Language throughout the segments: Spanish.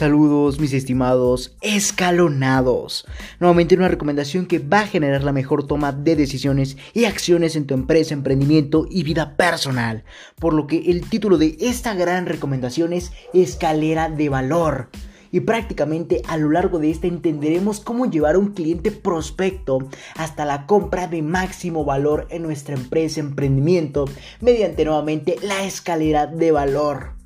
Saludos mis estimados escalonados. Nuevamente una recomendación que va a generar la mejor toma de decisiones y acciones en tu empresa, emprendimiento y vida personal. Por lo que el título de esta gran recomendación es Escalera de Valor. Y prácticamente a lo largo de esta entenderemos cómo llevar a un cliente prospecto hasta la compra de máximo valor en nuestra empresa, emprendimiento, mediante nuevamente la escalera de valor.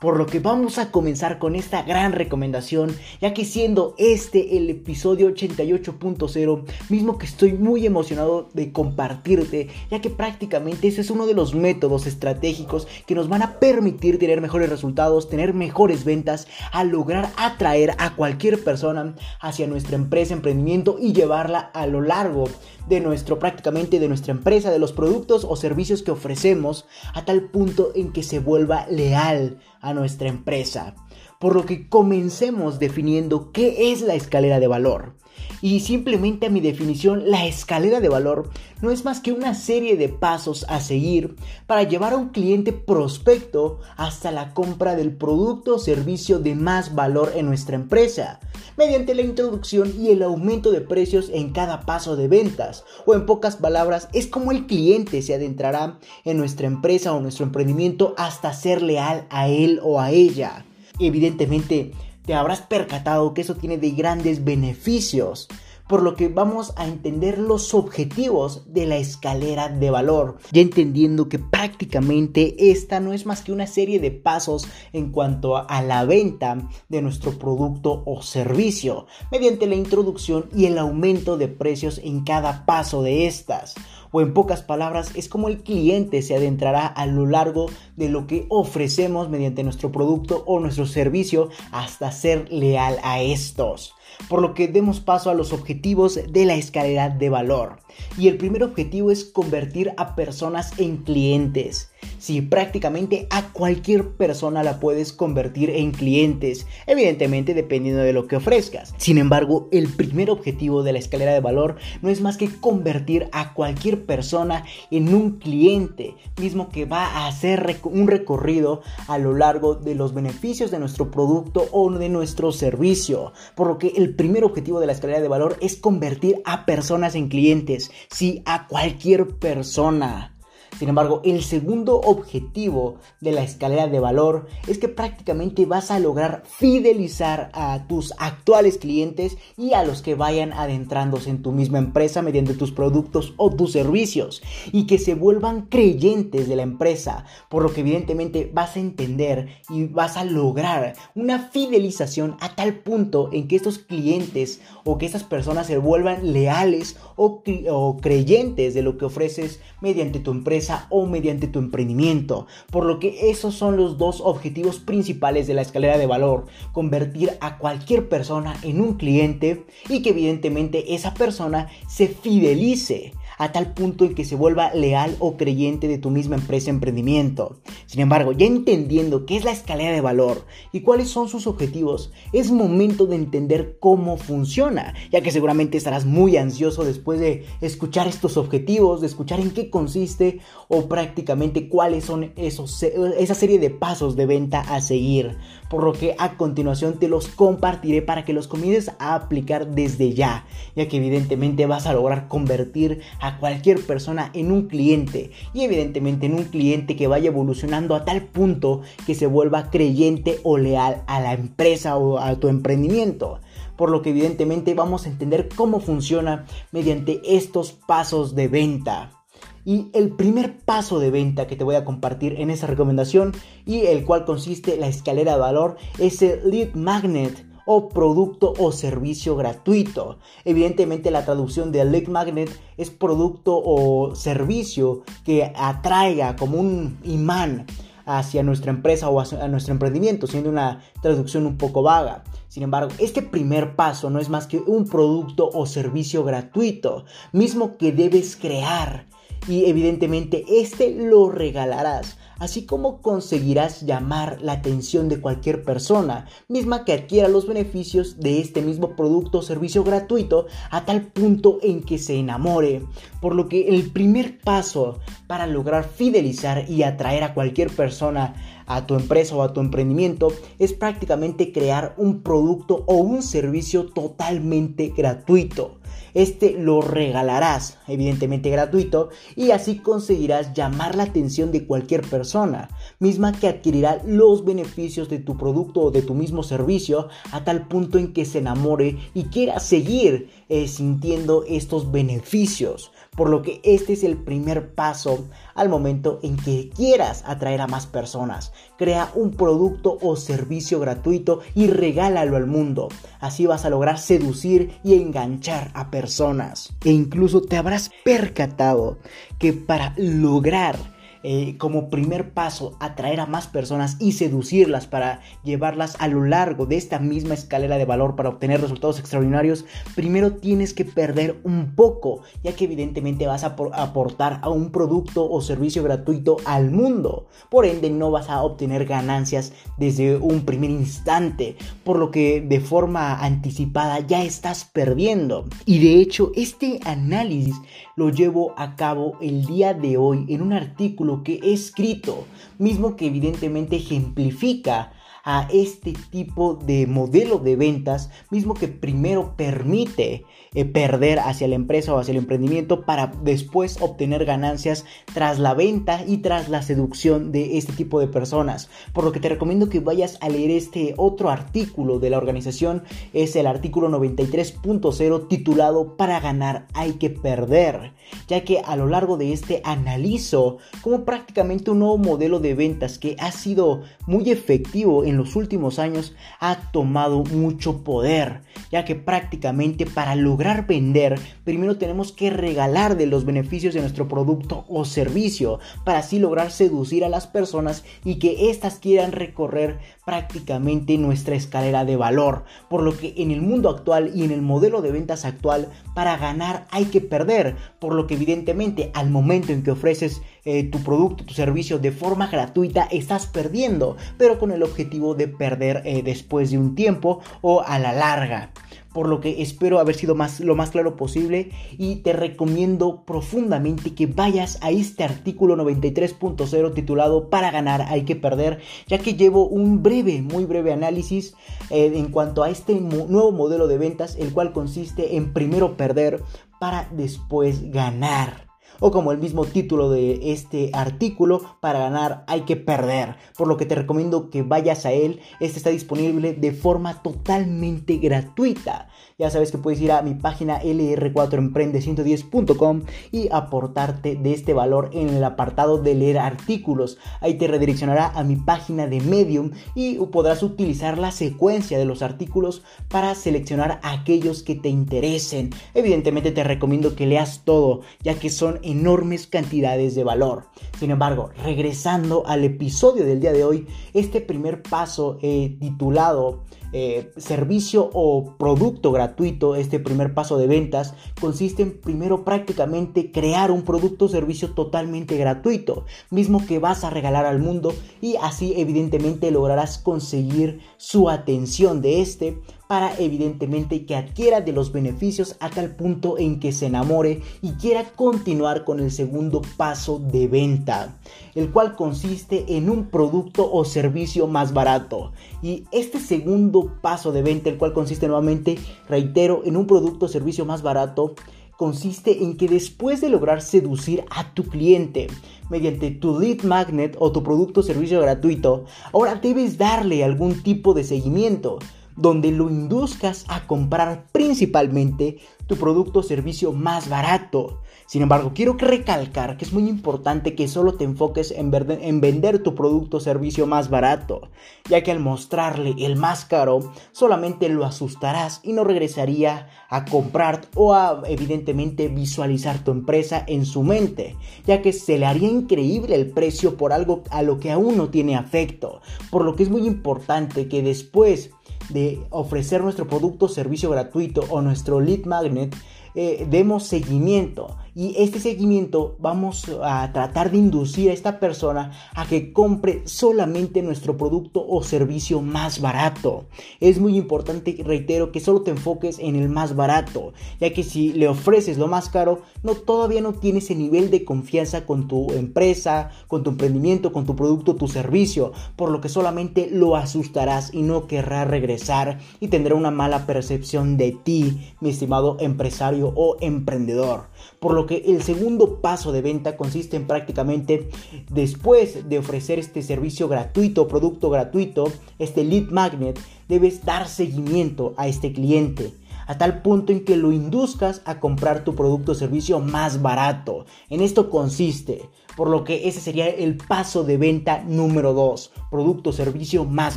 Por lo que vamos a comenzar con esta gran recomendación, ya que siendo este el episodio 88.0, mismo que estoy muy emocionado de compartirte, ya que prácticamente ese es uno de los métodos estratégicos que nos van a permitir tener mejores resultados, tener mejores ventas, a lograr atraer a cualquier persona hacia nuestra empresa, emprendimiento y llevarla a lo largo de nuestro prácticamente de nuestra empresa, de los productos o servicios que ofrecemos, a tal punto en que se vuelva leal a nuestra empresa. Por lo que comencemos definiendo qué es la escalera de valor. Y simplemente a mi definición, la escalera de valor no es más que una serie de pasos a seguir para llevar a un cliente prospecto hasta la compra del producto o servicio de más valor en nuestra empresa, mediante la introducción y el aumento de precios en cada paso de ventas. O en pocas palabras, es como el cliente se adentrará en nuestra empresa o nuestro emprendimiento hasta ser leal a él o a ella. Evidentemente, te habrás percatado que eso tiene de grandes beneficios, por lo que vamos a entender los objetivos de la escalera de valor, ya entendiendo que prácticamente esta no es más que una serie de pasos en cuanto a la venta de nuestro producto o servicio, mediante la introducción y el aumento de precios en cada paso de estas o en pocas palabras es como el cliente se adentrará a lo largo de lo que ofrecemos mediante nuestro producto o nuestro servicio hasta ser leal a estos. Por lo que demos paso a los objetivos de la escalera de valor. Y el primer objetivo es convertir a personas en clientes. Si prácticamente a cualquier persona la puedes convertir en clientes, evidentemente dependiendo de lo que ofrezcas. Sin embargo, el primer objetivo de la escalera de valor no es más que convertir a cualquier persona en un cliente, mismo que va a hacer un recorrido a lo largo de los beneficios de nuestro producto o de nuestro servicio. Por lo que el primer objetivo de la escalera de valor es convertir a personas en clientes, sí, a cualquier persona. Sin embargo, el segundo objetivo de la escalera de valor es que prácticamente vas a lograr fidelizar a tus actuales clientes y a los que vayan adentrándose en tu misma empresa mediante tus productos o tus servicios y que se vuelvan creyentes de la empresa, por lo que evidentemente vas a entender y vas a lograr una fidelización a tal punto en que estos clientes o que estas personas se vuelvan leales o, creyentes de lo que ofreces mediante tu empresa o mediante tu emprendimiento. Por lo que esos son los dos objetivos principales de la escalera de valor. Convertir a cualquier persona en un cliente y que evidentemente esa persona se fidelice a tal punto en que se vuelva leal o creyente de tu misma empresa emprendimiento. Sin embargo, ya entendiendo qué es la escalera de valor y cuáles son sus objetivos, es momento de entender cómo funciona, ya que seguramente estarás muy ansioso después de escuchar estos objetivos, de escuchar en qué consiste o prácticamente cuáles son esos, esa serie de pasos de venta a seguir. Por lo que a continuación te los compartiré para que los comiences a aplicar desde ya, ya que evidentemente vas a lograr convertir a cualquier persona en un cliente y evidentemente en un cliente que vaya evolucionando a tal punto que se vuelva creyente o leal a la empresa o a tu emprendimiento por lo que evidentemente vamos a entender cómo funciona mediante estos pasos de venta. Y el primer paso de venta que te voy a compartir en esta recomendación y el cual consiste la escalera de valor es el lead magnet o producto o servicio gratuito. Evidentemente la traducción de lead magnet es producto o servicio que atraiga como un imán hacia nuestra empresa o hacia nuestro emprendimiento, siendo una traducción un poco vaga. Sin embargo, este primer paso no es más que un producto o servicio gratuito, mismo que debes crear y evidentemente este lo regalarás así como conseguirás llamar la atención de cualquier persona, misma que adquiera los beneficios de este mismo producto o servicio gratuito a tal punto en que se enamore. Por lo que el primer paso para lograr fidelizar y atraer a cualquier persona a tu empresa o a tu emprendimiento es prácticamente crear un producto o un servicio totalmente gratuito. Este lo regalarás, evidentemente gratuito, y así conseguirás llamar la atención de cualquier persona, misma que adquirirá los beneficios de tu producto o de tu mismo servicio a tal punto en que se enamore y quiera seguir eh, sintiendo estos beneficios. Por lo que este es el primer paso al momento en que quieras atraer a más personas. Crea un producto o servicio gratuito y regálalo al mundo. Así vas a lograr seducir y enganchar a personas. E incluso te habrás percatado que para lograr eh, como primer paso atraer a más personas y seducirlas para llevarlas a lo largo de esta misma escalera de valor para obtener resultados extraordinarios, primero tienes que perder un poco, ya que evidentemente vas a aportar a un producto o servicio gratuito al mundo. Por ende, no vas a obtener ganancias desde un primer instante, por lo que de forma anticipada ya estás perdiendo. Y de hecho, este análisis lo llevo a cabo el día de hoy en un artículo que he escrito, mismo que evidentemente ejemplifica a este tipo de modelo de ventas, mismo que primero permite eh, perder hacia la empresa o hacia el emprendimiento para después obtener ganancias tras la venta y tras la seducción de este tipo de personas. Por lo que te recomiendo que vayas a leer este otro artículo de la organización, es el artículo 93.0 titulado Para ganar hay que perder, ya que a lo largo de este analizo como prácticamente un nuevo modelo de ventas que ha sido muy efectivo en los últimos años ha tomado mucho poder, ya que prácticamente para lograr vender, primero tenemos que regalar de los beneficios de nuestro producto o servicio, para así lograr seducir a las personas y que éstas quieran recorrer prácticamente nuestra escalera de valor. Por lo que en el mundo actual y en el modelo de ventas actual, para ganar hay que perder. Por lo que evidentemente al momento en que ofreces eh, tu producto, tu servicio de forma gratuita, estás perdiendo, pero con el objetivo de perder eh, después de un tiempo o a la larga por lo que espero haber sido más, lo más claro posible. Y te recomiendo profundamente que vayas a este artículo 93.0 titulado Para ganar hay que perder, ya que llevo un breve, muy breve análisis eh, en cuanto a este nuevo modelo de ventas, el cual consiste en primero perder para después ganar o como el mismo título de este artículo, para ganar hay que perder, por lo que te recomiendo que vayas a él, este está disponible de forma totalmente gratuita. Ya sabes que puedes ir a mi página lr4emprende110.com y aportarte de este valor en el apartado de leer artículos. Ahí te redireccionará a mi página de Medium y podrás utilizar la secuencia de los artículos para seleccionar aquellos que te interesen. Evidentemente te recomiendo que leas todo, ya que son enormes cantidades de valor. Sin embargo, regresando al episodio del día de hoy, este primer paso eh, titulado eh, servicio o producto gratuito, este primer paso de ventas, consiste en primero prácticamente crear un producto o servicio totalmente gratuito, mismo que vas a regalar al mundo y así evidentemente lograrás conseguir su atención de este para evidentemente que adquiera de los beneficios a tal punto en que se enamore y quiera continuar con el segundo paso de venta, el cual consiste en un producto o servicio más barato. Y este segundo paso de venta, el cual consiste nuevamente, reitero, en un producto o servicio más barato, consiste en que después de lograr seducir a tu cliente mediante tu lead magnet o tu producto o servicio gratuito, ahora debes darle algún tipo de seguimiento donde lo induzcas a comprar principalmente tu producto o servicio más barato. Sin embargo, quiero recalcar que es muy importante que solo te enfoques en, en, vender tu producto o servicio más barato, ya que al mostrarle el más caro, solamente lo asustarás y no regresaría a comprar o a evidentemente visualizar tu empresa en su mente, ya que se le haría increíble el precio por algo a lo que aún no tiene afecto, por lo que es muy importante que después de ofrecer nuestro producto o servicio gratuito o nuestro lead magnet, eh, demos seguimiento Y este seguimiento vamos a tratar de inducir a esta persona a que compre solamente nuestro producto o servicio más barato. Es muy importante, reitero, que solo te enfoques en el más barato, ya que si le ofreces lo más caro, no todavía no tiene ese nivel de confianza con tu empresa, con tu emprendimiento, con tu producto, tu servicio, por lo que solamente lo asustarás y no querrá regresar y tendrá una mala percepción de ti, mi estimado empresario o emprendedor. Por lo el segundo paso de venta consiste en prácticamente después de ofrecer este servicio gratuito, producto gratuito, este lead magnet, debes dar seguimiento a este cliente a tal punto en que lo induzcas a comprar tu producto o servicio más barato. En esto consiste, por lo que ese sería el paso de venta número 2, producto o servicio más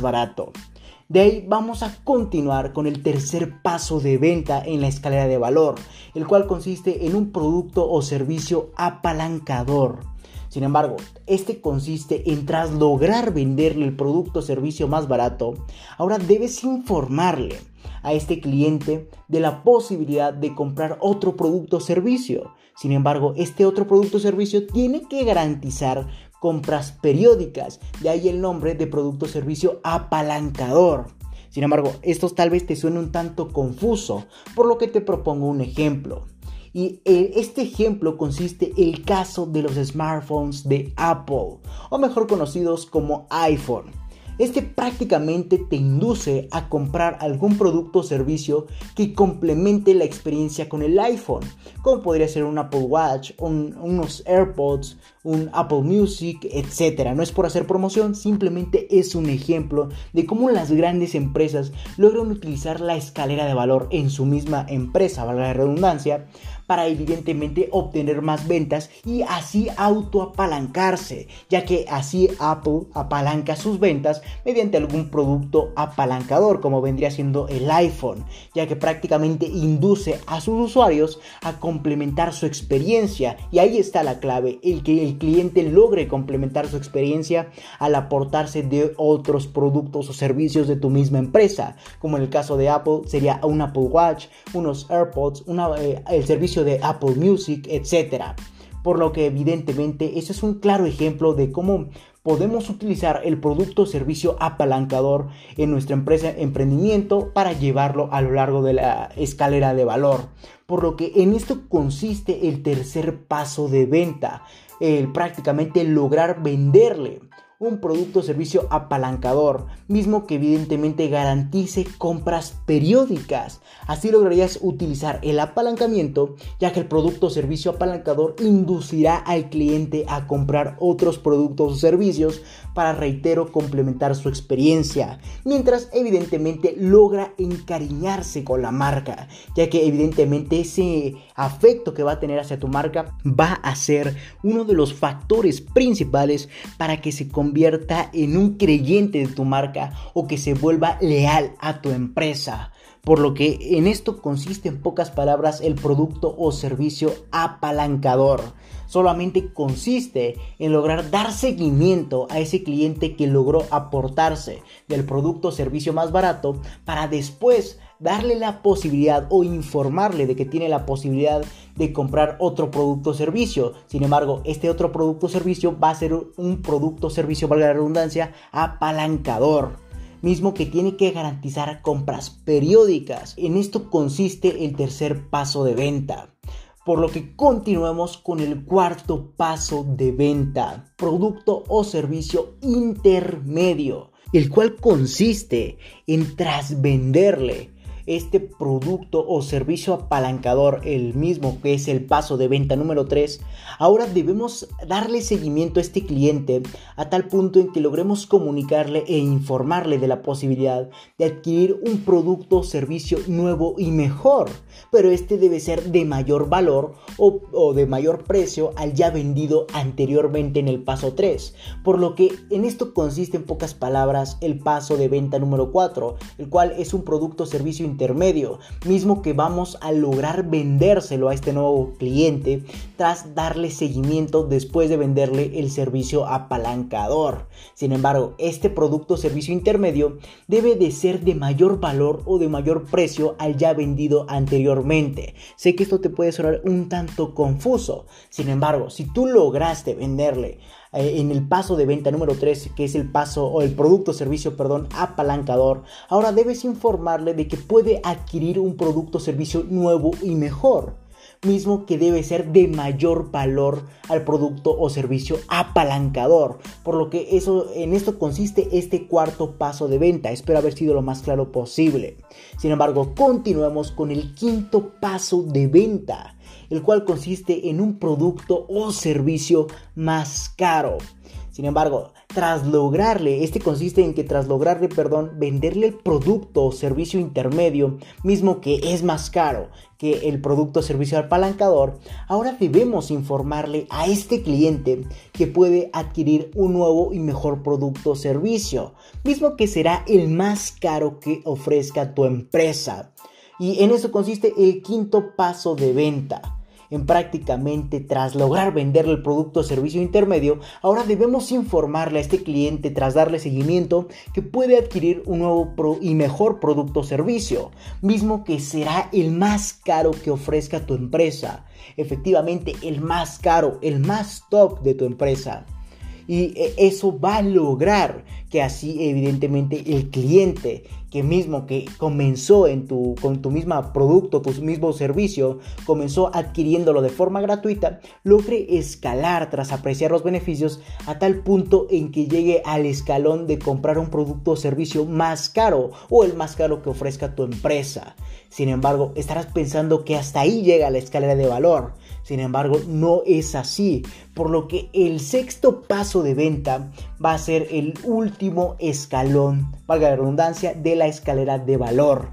barato. De ahí vamos a continuar con el tercer paso de venta en la escalera de valor, el cual consiste en un producto o servicio apalancador. Sin embargo, este consiste en tras lograr venderle el producto o servicio más barato, ahora debes informarle a este cliente de la posibilidad de comprar otro producto o servicio. Sin embargo, este otro producto o servicio tiene que garantizar compras periódicas, de ahí el nombre de producto o servicio apalancador. Sin embargo, esto tal vez te suene un tanto confuso, por lo que te propongo un ejemplo. Y eh, este ejemplo consiste el caso de los smartphones de Apple, o mejor conocidos como iPhone. Este prácticamente te induce a comprar algún producto o servicio que complemente la experiencia con el iPhone, como podría ser un Apple Watch, unos AirPods, un Apple Music, etc. No es por hacer promoción, simplemente es un ejemplo de cómo las grandes empresas logran utilizar la escalera de valor en su misma empresa, valga la redundancia, para evidentemente obtener más ventas y así autoapalancarse, ya que así Apple apalanca sus ventas mediante algún producto apalancador como vendría siendo el iPhone, ya que prácticamente induce a sus usuarios a complementar su experiencia. Y ahí está la clave, el que el cliente logre complementar su experiencia al aportarse de otros productos o servicios de tu misma empresa, como en el caso de Apple sería un Apple Watch, unos AirPods, eh, el servicio de Apple Music, etc. Por lo que evidentemente ese es un claro ejemplo de cómo podemos utilizar el producto o servicio apalancador en nuestra empresa emprendimiento para llevarlo a lo largo de la escalera de valor. Por lo que en esto consiste el tercer paso de venta, el prácticamente lograr venderle un producto o servicio apalancador, mismo que evidentemente garantice compras periódicas. Así lograrías utilizar el apalancamiento, ya que el producto o servicio apalancador inducirá al cliente a comprar otros productos o servicios para, reitero, complementar su experiencia, mientras evidentemente logra encariñarse con la marca, ya que evidentemente ese afecto que va a tener hacia tu marca va a ser uno de los factores principales para que se convierta en un creyente de tu marca o que se vuelva leal a tu empresa. Por lo que en esto consiste en pocas palabras el producto o servicio apalancador. Solamente consiste en lograr dar seguimiento a ese cliente que logró aportarse del producto o servicio más barato para después darle la posibilidad o informarle de que tiene la posibilidad de comprar otro producto o servicio. Sin embargo, este otro producto o servicio va a ser un producto o servicio, valga la redundancia, apalancador mismo que tiene que garantizar compras periódicas. En esto consiste el tercer paso de venta. Por lo que continuemos con el cuarto paso de venta, producto o servicio intermedio, el cual consiste en trasvenderle este producto o servicio apalancador, el mismo que es el paso de venta número 3, ahora debemos darle seguimiento a este cliente a tal punto en que logremos comunicarle e informarle de la posibilidad de adquirir un producto o servicio nuevo y mejor, pero este debe ser de mayor valor o, de mayor precio al ya vendido anteriormente en el paso 3, por lo que en esto consiste en pocas palabras el paso de venta número 4, el cual es un producto o servicio intermedio, mismo que vamos a lograr vendérselo a este nuevo cliente tras darle seguimiento después de venderle el servicio apalancador. Sin embargo, este producto o servicio intermedio debe de ser de mayor valor o de mayor precio al ya vendido anteriormente. Sé que esto te puede sonar un tanto confuso. Sin embargo, si tú lograste venderle eh, en el paso de venta número 3, que es el paso o el producto o servicio, perdón, apalancador, ahora debes informarle de que puede adquirir un producto o servicio nuevo y mejor mismo que debe ser de mayor valor al producto o servicio apalancador. Por lo que eso, en esto consiste este cuarto paso de venta. Espero haber sido lo más claro posible. Sin embargo, continuemos con el quinto paso de venta el cual consiste en un producto o servicio más caro. Sin embargo, tras lograrle, este consiste en que tras lograrle, perdón, venderle el producto o servicio intermedio, mismo que es más caro que el producto o servicio apalancador, ahora debemos informarle a este cliente que puede adquirir un nuevo y mejor producto o servicio, mismo que será el más caro que ofrezca tu empresa. Y en eso consiste el quinto paso de venta en prácticamente tras lograr venderle el producto o servicio intermedio, ahora debemos informarle a este cliente tras darle seguimiento que puede adquirir un nuevo y mejor producto o servicio, mismo que será el más caro que ofrezca tu empresa. Efectivamente, el más caro, el más top de tu empresa. Y eh, eso va a lograr que así evidentemente el cliente que mismo que comenzó en tu, con tu mismo producto, tu mismo servicio, comenzó adquiriéndolo de forma gratuita, logre escalar tras apreciar los beneficios a tal punto en que llegue al escalón de comprar un producto o servicio más caro o el más caro que ofrezca tu empresa. Sin embargo, estarás pensando que hasta ahí llega la escalera de valor. Sin embargo, no es así, por lo que el sexto paso de venta va a ser el último escalón, valga la redundancia, de la escalera de valor.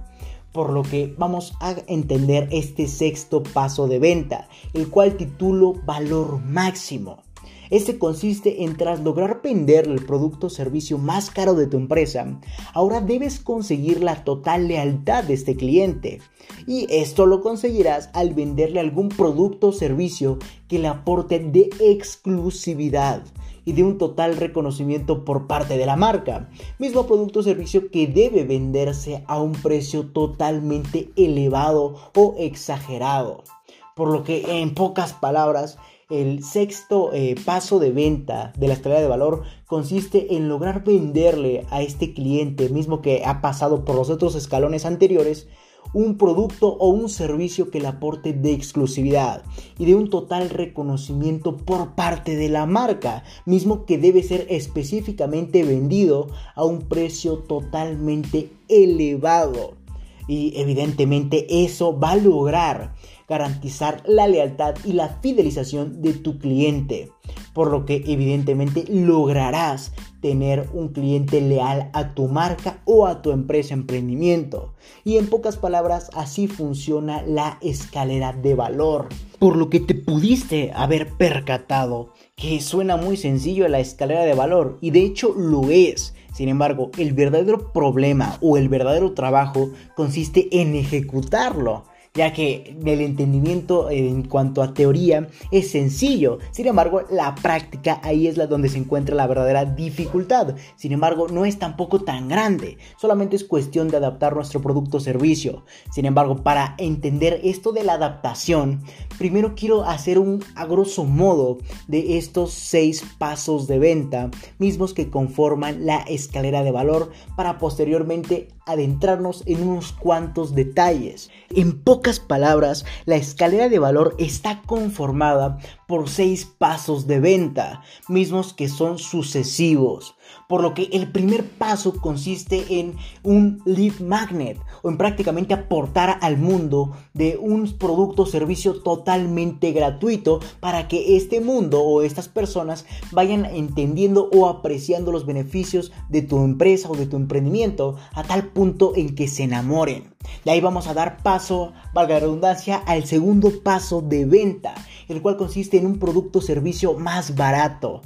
Por lo que vamos a entender este sexto paso de venta, el cual titulo valor máximo. Este consiste en tras lograr vender el producto o servicio más caro de tu empresa, ahora debes conseguir la total lealtad de este cliente. Y esto lo conseguirás al venderle algún producto o servicio que le aporte de exclusividad y de un total reconocimiento por parte de la marca. Mismo producto o servicio que debe venderse a un precio totalmente elevado o exagerado. Por lo que en pocas palabras, el sexto eh, paso de venta de la escalera de valor consiste en lograr venderle a este cliente, mismo que ha pasado por los otros escalones anteriores, un producto o un servicio que le aporte de exclusividad y de un total reconocimiento por parte de la marca, mismo que debe ser específicamente vendido a un precio totalmente elevado. Y evidentemente eso va a lograr garantizar la lealtad y la fidelización de tu cliente, por lo que evidentemente lograrás tener un cliente leal a tu marca o a tu empresa emprendimiento. Y en pocas palabras, así funciona la escalera de valor. Por lo que te pudiste haber percatado que suena muy sencillo la escalera de valor y de hecho lo es. Sin embargo, el verdadero problema o el verdadero trabajo consiste en ejecutarlo ya que el entendimiento en cuanto a teoría es sencillo. Sin embargo, la práctica ahí es la donde se encuentra la verdadera dificultad. Sin embargo, no es tampoco tan grande, solamente es cuestión de adaptar nuestro producto o servicio. Sin embargo, para entender esto de la adaptación, primero quiero hacer un a grosso modo de estos seis pasos de venta, mismos que conforman la escalera de valor para posteriormente adentrarnos en unos cuantos detalles. En pocas palabras, la escalera de valor está conformada por seis pasos de venta, mismos que son sucesivos. Por lo que el primer paso consiste en un lead magnet o en prácticamente aportar al mundo de un producto o servicio totalmente gratuito para que este mundo o estas personas vayan entendiendo o apreciando los beneficios de tu empresa o de tu emprendimiento a tal punto en que se enamoren. De ahí vamos a dar paso, valga la redundancia, al segundo paso de venta, el cual consiste en un producto o servicio más barato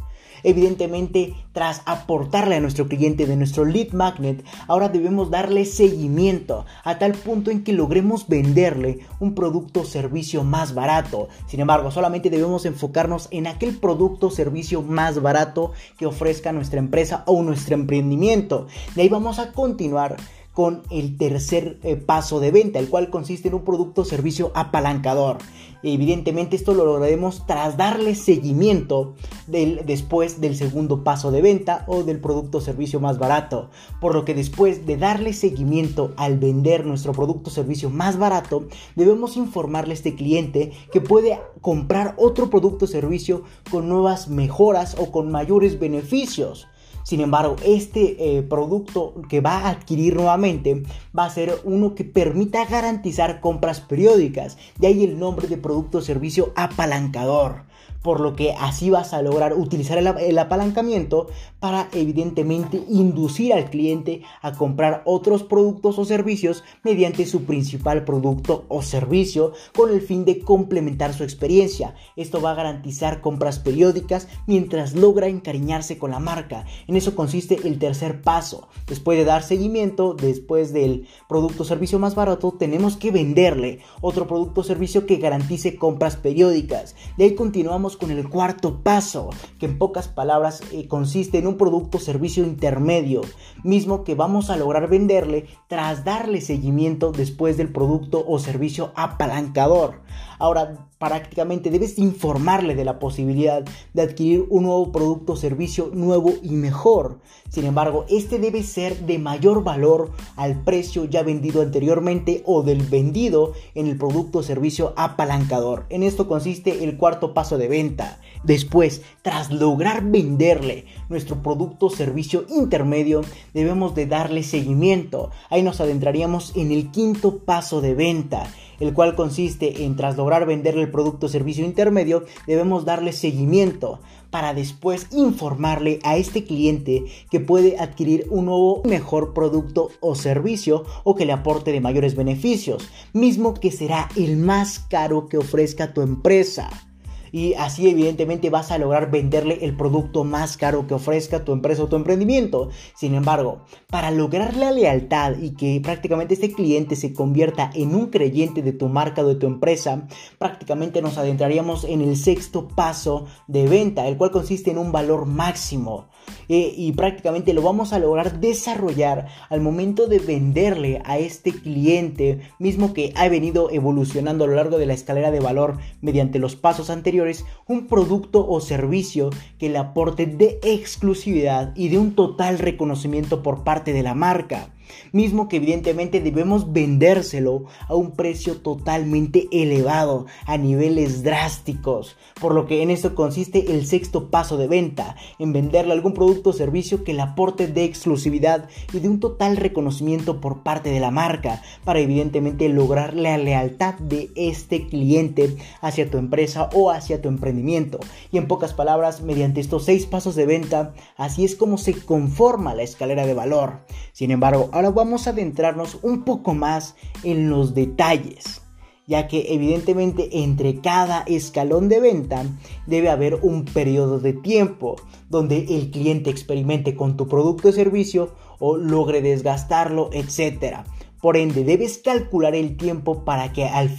Evidentemente, tras aportarle a nuestro cliente de nuestro lead magnet, ahora debemos darle seguimiento a tal punto en que logremos venderle un producto o servicio más barato. Sin embargo, solamente debemos enfocarnos en aquel producto o servicio más barato que ofrezca nuestra empresa o nuestro emprendimiento. De ahí vamos a continuar con el tercer eh, paso de venta, el cual consiste en un producto o servicio apalancador. Evidentemente esto lo lograremos tras darle seguimiento después del segundo paso de venta o del producto o servicio más barato. Por lo que después de darle seguimiento al vender nuestro producto o servicio más barato, debemos informarle a este cliente que puede comprar otro producto o servicio con nuevas mejoras o con mayores beneficios. Sin embargo, este eh, producto que va a adquirir nuevamente va a ser uno que permita garantizar compras periódicas. De ahí el nombre de producto o servicio apalancador por lo que así vas a lograr utilizar el, apalancamiento para evidentemente inducir al cliente a comprar otros productos o servicios mediante su principal producto o servicio con el fin de complementar su experiencia. Esto va a garantizar compras periódicas mientras logra encariñarse con la marca. En eso consiste el tercer paso. Después de dar seguimiento, después del producto o servicio más barato, tenemos que venderle otro producto o servicio que garantice compras periódicas. De ahí continuamos con el cuarto paso, que en pocas palabras eh, consiste en un producto o servicio intermedio, mismo que vamos a lograr venderle tras darle seguimiento después del producto o servicio apalancador. Ahora, prácticamente debes informarle de la posibilidad de adquirir un nuevo producto o servicio nuevo y mejor. Sin embargo, este debe ser de mayor valor al precio ya vendido anteriormente o del vendido en el producto o servicio apalancador. En esto consiste el cuarto paso de venta. Después, tras lograr venderle nuestro producto o servicio intermedio, debemos de darle seguimiento. Ahí nos adentraríamos en el quinto paso de venta el cual consiste en tras lograr venderle el producto o servicio intermedio, debemos darle seguimiento para después informarle a este cliente que puede adquirir un nuevo mejor producto o servicio o que le aporte de mayores beneficios, mismo que será el más caro que ofrezca tu empresa y así evidentemente vas a lograr venderle el producto más caro que ofrezca tu empresa o tu emprendimiento. Sin embargo, para lograr la lealtad y que prácticamente este cliente se convierta en un creyente de tu marca o de tu empresa, prácticamente nos adentraríamos en el sexto paso de venta, el cual consiste en un valor máximo. Eh, y prácticamente lo vamos a lograr desarrollar al momento de venderle a este cliente mismo que ha venido evolucionando a lo largo de la escalera de valor mediante los pasos anteriores un producto o servicio que le aporte de exclusividad y de un total reconocimiento por parte de la marca mismo que evidentemente debemos vendérselo a un precio totalmente elevado, a niveles drásticos, por lo que en esto consiste el sexto paso de venta, en venderle algún producto o servicio que le aporte de exclusividad y de un total reconocimiento por parte de la marca, para evidentemente lograr la lealtad de este cliente hacia tu empresa o hacia tu emprendimiento. Y en pocas palabras, mediante estos seis pasos de venta, así es como se conforma la escalera de valor. Sin embargo, ahora vamos a adentrarnos un poco más en los detalles, ya que evidentemente entre cada escalón de venta debe haber un periodo de tiempo donde el cliente experimente con tu producto o servicio o logre desgastarlo, etc. Por ende, debes calcular el tiempo para que al,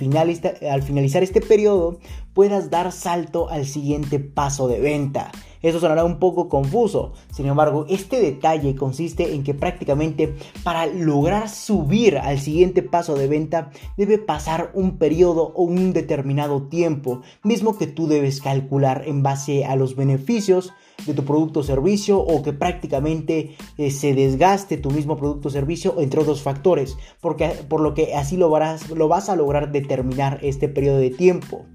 al finalizar este periodo puedas dar salto al siguiente paso de venta. Eso sonará un poco confuso, sin embargo, este detalle consiste en que prácticamente para lograr subir al siguiente paso de venta debe pasar un periodo o un determinado tiempo, mismo que tú debes calcular en base a los beneficios de tu producto o servicio o que prácticamente eh, se desgaste tu mismo producto o servicio entre otros factores, porque, por lo que así lo, lo vas a lograr determinar este periodo de tiempo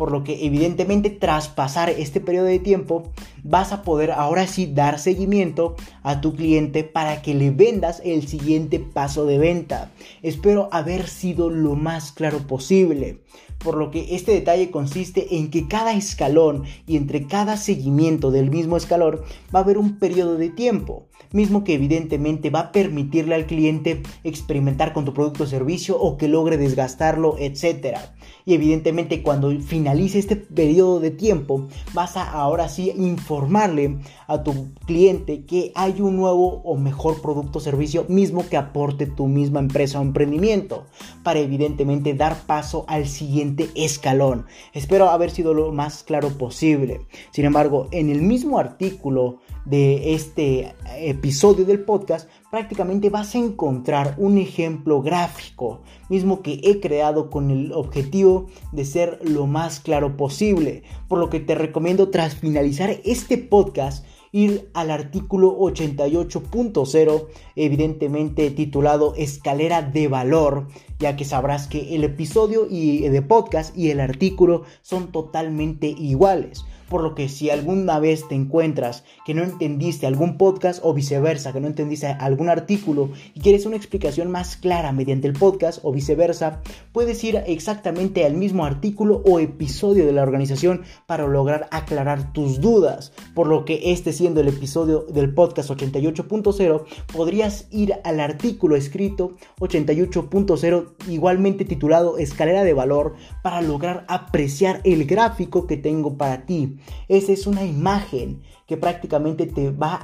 por lo que evidentemente tras pasar este periodo de tiempo vas a poder ahora sí dar seguimiento a tu cliente para que le vendas el siguiente paso de venta. Espero haber sido lo más claro posible. por lo que este detalle consiste en que cada escalón y entre cada seguimiento del mismo escalón va a haber un periodo de tiempo, mismo que evidentemente va a permitirle al cliente experimentar con tu producto o servicio o que logre desgastarlo, etc. Y evidentemente cuando finalice este periodo de tiempo, vas a ahora sí informarle a tu cliente que hay un nuevo o mejor producto o servicio mismo que aporte tu misma empresa o emprendimiento, para evidentemente dar paso al siguiente escalón. Espero haber sido lo más claro posible. Sin embargo, en el mismo artículo de este episodio del podcast, prácticamente vas a encontrar un ejemplo gráfico, mismo que he creado con el objetivo de ser lo más claro posible, por lo que te recomiendo tras finalizar este podcast ir al artículo 88.0, evidentemente titulado Escalera de Valor, ya que sabrás que el episodio y de podcast y el artículo son totalmente iguales por lo que si alguna vez te encuentras que no entendiste algún podcast o viceversa, que no entendiste algún artículo y quieres una explicación más clara mediante el podcast o viceversa, puedes ir exactamente al mismo artículo o episodio de la organización para lograr aclarar tus dudas, por lo que este siendo el episodio del podcast 88.0, podrías ir al artículo escrito 88.0 igualmente titulado Escalera de Valor para lograr apreciar el gráfico que tengo para ti esa es una imagen que prácticamente te va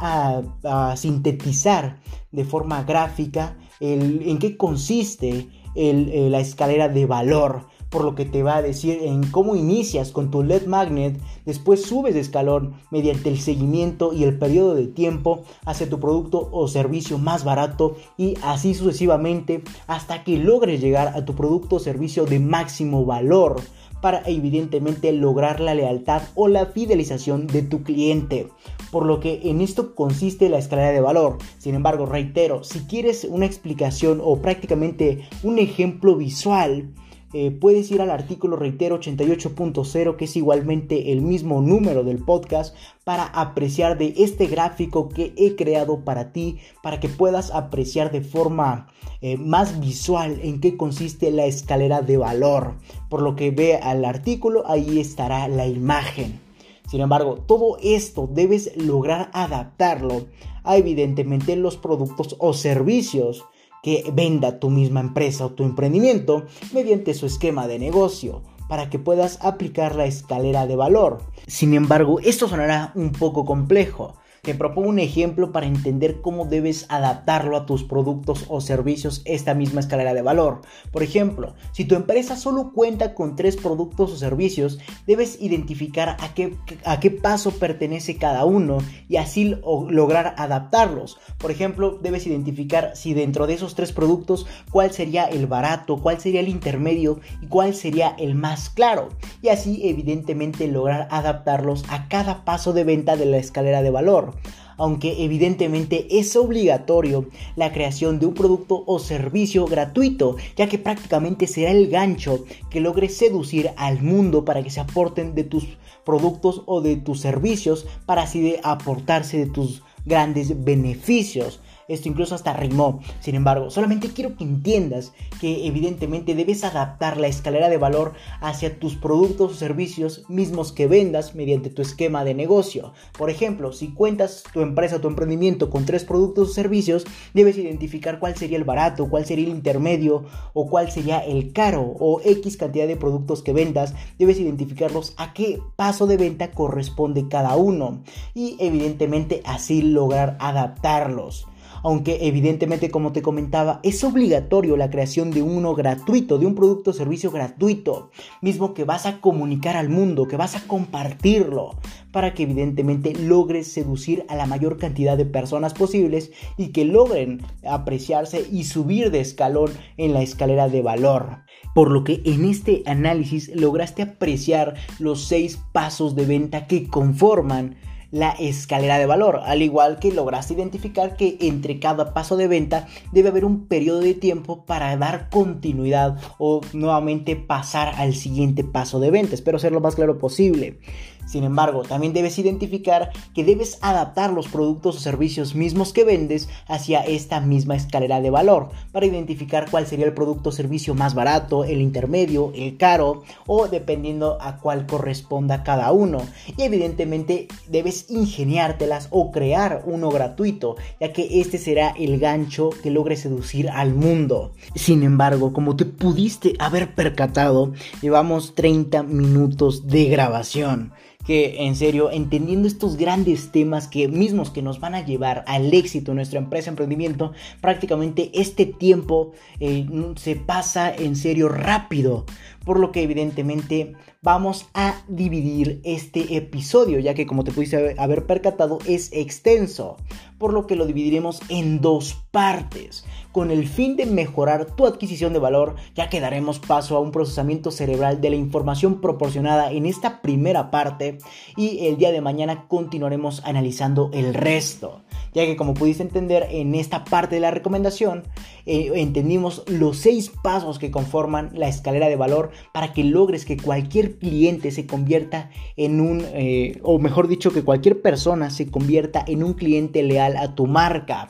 a, sintetizar de forma gráfica en qué consiste la escalera de valor por lo que te va a decir en cómo inicias con tu LED magnet, después subes de escalón mediante el seguimiento y el periodo de tiempo hacia tu producto o servicio más barato y así sucesivamente hasta que logres llegar a tu producto o servicio de máximo valor para evidentemente lograr la lealtad o la fidelización de tu cliente. Por lo que en esto consiste la escalera de valor. Sin embargo, reitero, si quieres una explicación o prácticamente un ejemplo visual, eh, puedes ir al artículo reitero 88.0 que es igualmente el mismo número del podcast para apreciar de este gráfico que he creado para ti para que puedas apreciar de forma eh, más visual en qué consiste la escalera de valor. Por lo que ve al artículo ahí estará la imagen. Sin embargo todo esto debes lograr adaptarlo a evidentemente los productos o servicios que venda tu misma empresa o tu emprendimiento mediante su esquema de negocio para que puedas aplicar la escalera de valor. Sin embargo, esto sonará un poco complejo, te propongo un ejemplo para entender cómo debes adaptarlo a tus productos o servicios esta misma escalera de valor. Por ejemplo, si tu empresa solo cuenta con tres productos o servicios, debes identificar a qué, a qué paso pertenece cada uno y así lograr adaptarlos. Por ejemplo, debes identificar si dentro de esos tres productos cuál sería el barato, cuál sería el intermedio y cuál sería el más claro. Y así evidentemente lograr adaptarlos a cada paso de venta de la escalera de valor aunque evidentemente es obligatorio la creación de un producto o servicio gratuito, ya que prácticamente será el gancho que logre seducir al mundo para que se aporten de tus productos o de tus servicios para así de aportarse de tus grandes beneficios. Esto incluso hasta rimó. Sin embargo, solamente quiero que entiendas que evidentemente debes adaptar la escalera de valor hacia tus productos o servicios mismos que vendas mediante tu esquema de negocio. Por ejemplo, si cuentas tu empresa o tu emprendimiento con tres productos o servicios, debes identificar cuál sería el barato, cuál sería el intermedio o cuál sería el caro o X cantidad de productos que vendas. Debes identificarlos a qué paso de venta corresponde cada uno y evidentemente así lograr adaptarlos aunque evidentemente como te comentaba es obligatorio la creación de uno gratuito, de un producto o servicio gratuito, mismo que vas a comunicar al mundo, que vas a compartirlo, para que evidentemente logres seducir a la mayor cantidad de personas posibles y que logren apreciarse y subir de escalón en la escalera de valor. Por lo que en este análisis lograste apreciar los seis pasos de venta que conforman la escalera de valor, al igual que lograste identificar que entre cada paso de venta debe haber un periodo de tiempo para dar continuidad o nuevamente pasar al siguiente paso de venta. Espero ser lo más claro posible. Sin embargo, también debes identificar que debes adaptar los productos o servicios mismos que vendes hacia esta misma escalera de valor para identificar cuál sería el producto o servicio más barato, el intermedio, el caro o dependiendo a cuál corresponda cada uno. Y evidentemente debes ingeniártelas o crear uno gratuito, ya que este será el gancho que logre seducir al mundo. Sin embargo, como te pudiste haber percatado, llevamos 30 minutos de grabación que en serio, entendiendo estos grandes temas que mismos que nos van a llevar al éxito en nuestra empresa, emprendimiento, prácticamente este tiempo eh, se pasa en serio rápido, por lo que evidentemente vamos a dividir este episodio, ya que como te pudiste haber percatado es extenso, por lo que lo dividiremos en dos partes, con el fin de mejorar tu adquisición de valor, ya que daremos paso a un procesamiento cerebral de la información proporcionada en esta primera parte y el día de mañana continuaremos analizando el resto. Ya que como pudiste entender en esta parte de la recomendación, eh, entendimos los seis pasos que conforman la escalera de valor para que logres que cualquier cliente se convierta en un, eh, o mejor dicho, que cualquier persona se convierta en un cliente leal a tu marca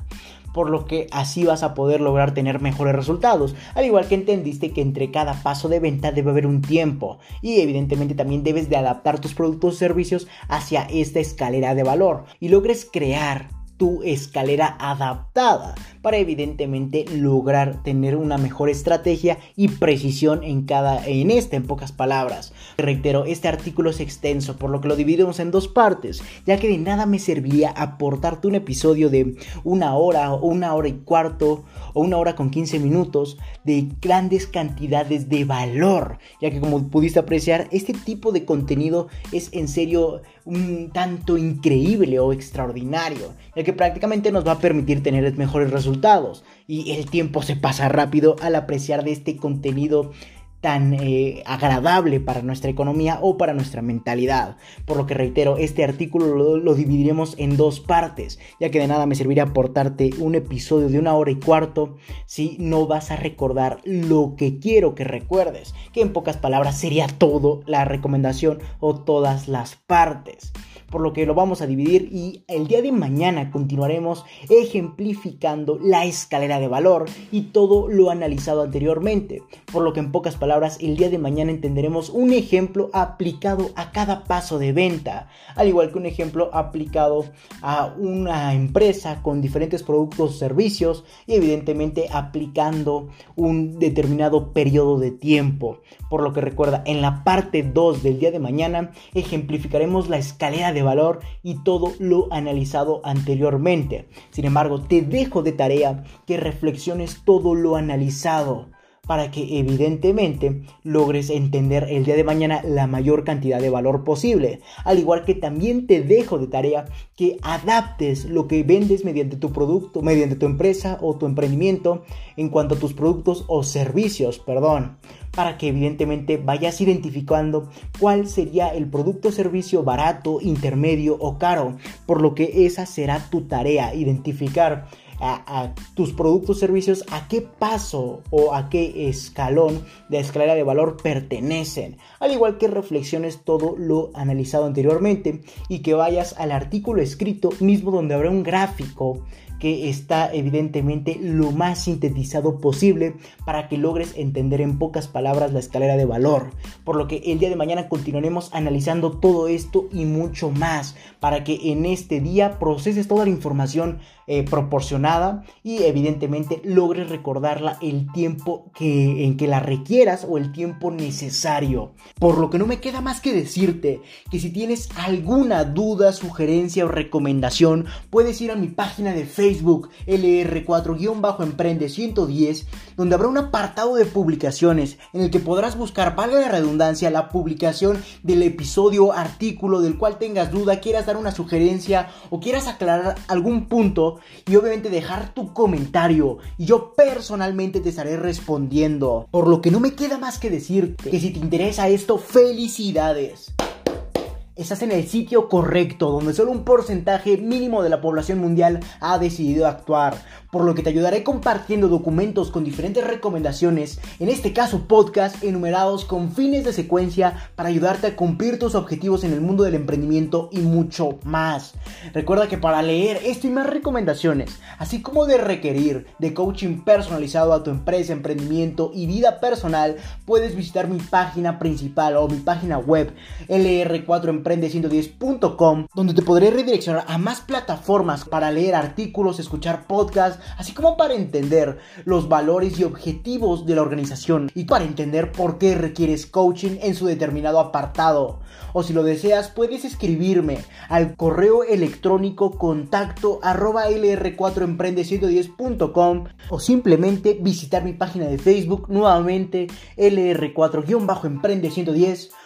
por lo que así vas a poder lograr tener mejores resultados. Al igual que entendiste que entre cada paso de venta debe haber un tiempo y evidentemente también debes de adaptar tus productos o servicios hacia esta escalera de valor y logres crear tu escalera adaptada para evidentemente lograr tener una mejor estrategia y precisión en cada en esta en pocas palabras. Reitero, este artículo es extenso, por lo que lo dividimos en dos partes, ya que de nada me serviría aportarte un episodio de una hora o una hora y cuarto o una hora con 15 minutos de grandes cantidades de valor, ya que como pudiste apreciar, este tipo de contenido es en serio un tanto increíble o extraordinario, ya que prácticamente nos va a permitir tener mejores resultados y el tiempo se pasa rápido al apreciar de este contenido tan eh, agradable para nuestra economía o para nuestra mentalidad. Por lo que reitero, este artículo lo, dividiremos en dos partes, ya que de nada me serviría aportarte un episodio de una hora y cuarto si no vas a recordar lo que quiero que recuerdes, que en pocas palabras sería todo la recomendación o todas las partes por lo que lo vamos a dividir y el día de mañana continuaremos ejemplificando la escalera de valor y todo lo analizado anteriormente, por lo que en pocas palabras el día de mañana entenderemos un ejemplo aplicado a cada paso de venta, al igual que un ejemplo aplicado a una empresa con diferentes productos o servicios y evidentemente aplicando un determinado periodo de tiempo. Por lo que recuerda, en la parte 2 del día de mañana ejemplificaremos la escalera de valor y todo lo analizado anteriormente. Sin embargo, te dejo de tarea que reflexiones todo lo analizado para que evidentemente logres entender el día de mañana la mayor cantidad de valor posible. Al igual que también te dejo de tarea que adaptes lo que vendes mediante tu producto, mediante tu empresa o tu emprendimiento en cuanto a tus productos o servicios, perdón para que evidentemente vayas identificando cuál sería el producto o servicio barato, intermedio o caro, por lo que esa será tu tarea, identificar a, tus productos servicios a qué paso o a qué escalón de escalera de valor pertenecen, al igual que reflexiones todo lo analizado anteriormente y que vayas al artículo escrito mismo donde habrá un gráfico que está evidentemente lo más sintetizado posible para que logres entender en pocas palabras la escalera de valor. Por lo que el día de mañana continuaremos analizando todo esto y mucho más para que en este día proceses toda la información eh, proporcionada y evidentemente logres recordarla el tiempo que, en que la requieras o el tiempo necesario. Por lo que no me queda más que decirte que si tienes alguna duda, sugerencia o recomendación, puedes ir a mi página de Facebook LR4-Emprende 110, donde habrá un apartado de publicaciones en el que podrás buscar, valga la redundancia, la publicación del episodio, artículo del cual tengas duda, quieras dar una sugerencia o quieras aclarar algún punto y obviamente dejar tu comentario y yo personalmente te estaré respondiendo. Por lo que no me queda más que decirte que si te interesa esto, felicidades. estás en el sitio correcto, donde solo un porcentaje mínimo de la población mundial ha decidido actuar, por lo que te ayudaré compartiendo documentos con diferentes recomendaciones, en este caso podcast enumerados con fines de secuencia para ayudarte a cumplir tus objetivos en el mundo del emprendimiento y mucho más. Recuerda que para leer esto y más recomendaciones, así como de requerir de coaching personalizado a tu empresa, emprendimiento y vida personal, puedes visitar mi página principal o mi página web lr4 emprende110.com, donde te podré redireccionar a más plataformas para leer artículos, escuchar podcasts, así como para entender los valores y objetivos de la organización y para entender por qué requieres coaching en su determinado apartado. O si lo deseas, puedes escribirme al correo electrónico contacto arroba lr4emprende110.com o simplemente visitar mi página de Facebook nuevamente lr4-emprende110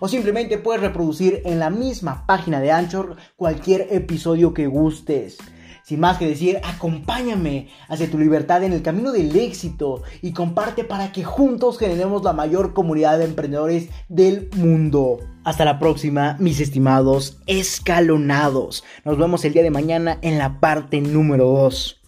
o simplemente puedes reproducir en la misma página de Anchor cualquier episodio que gustes. Sin más que decir, acompáñame hacia tu libertad en el camino del éxito y comparte para que juntos generemos la mayor comunidad de emprendedores del mundo. Hasta la próxima, mis estimados escalonados. Nos vemos el día de mañana en la parte número 2.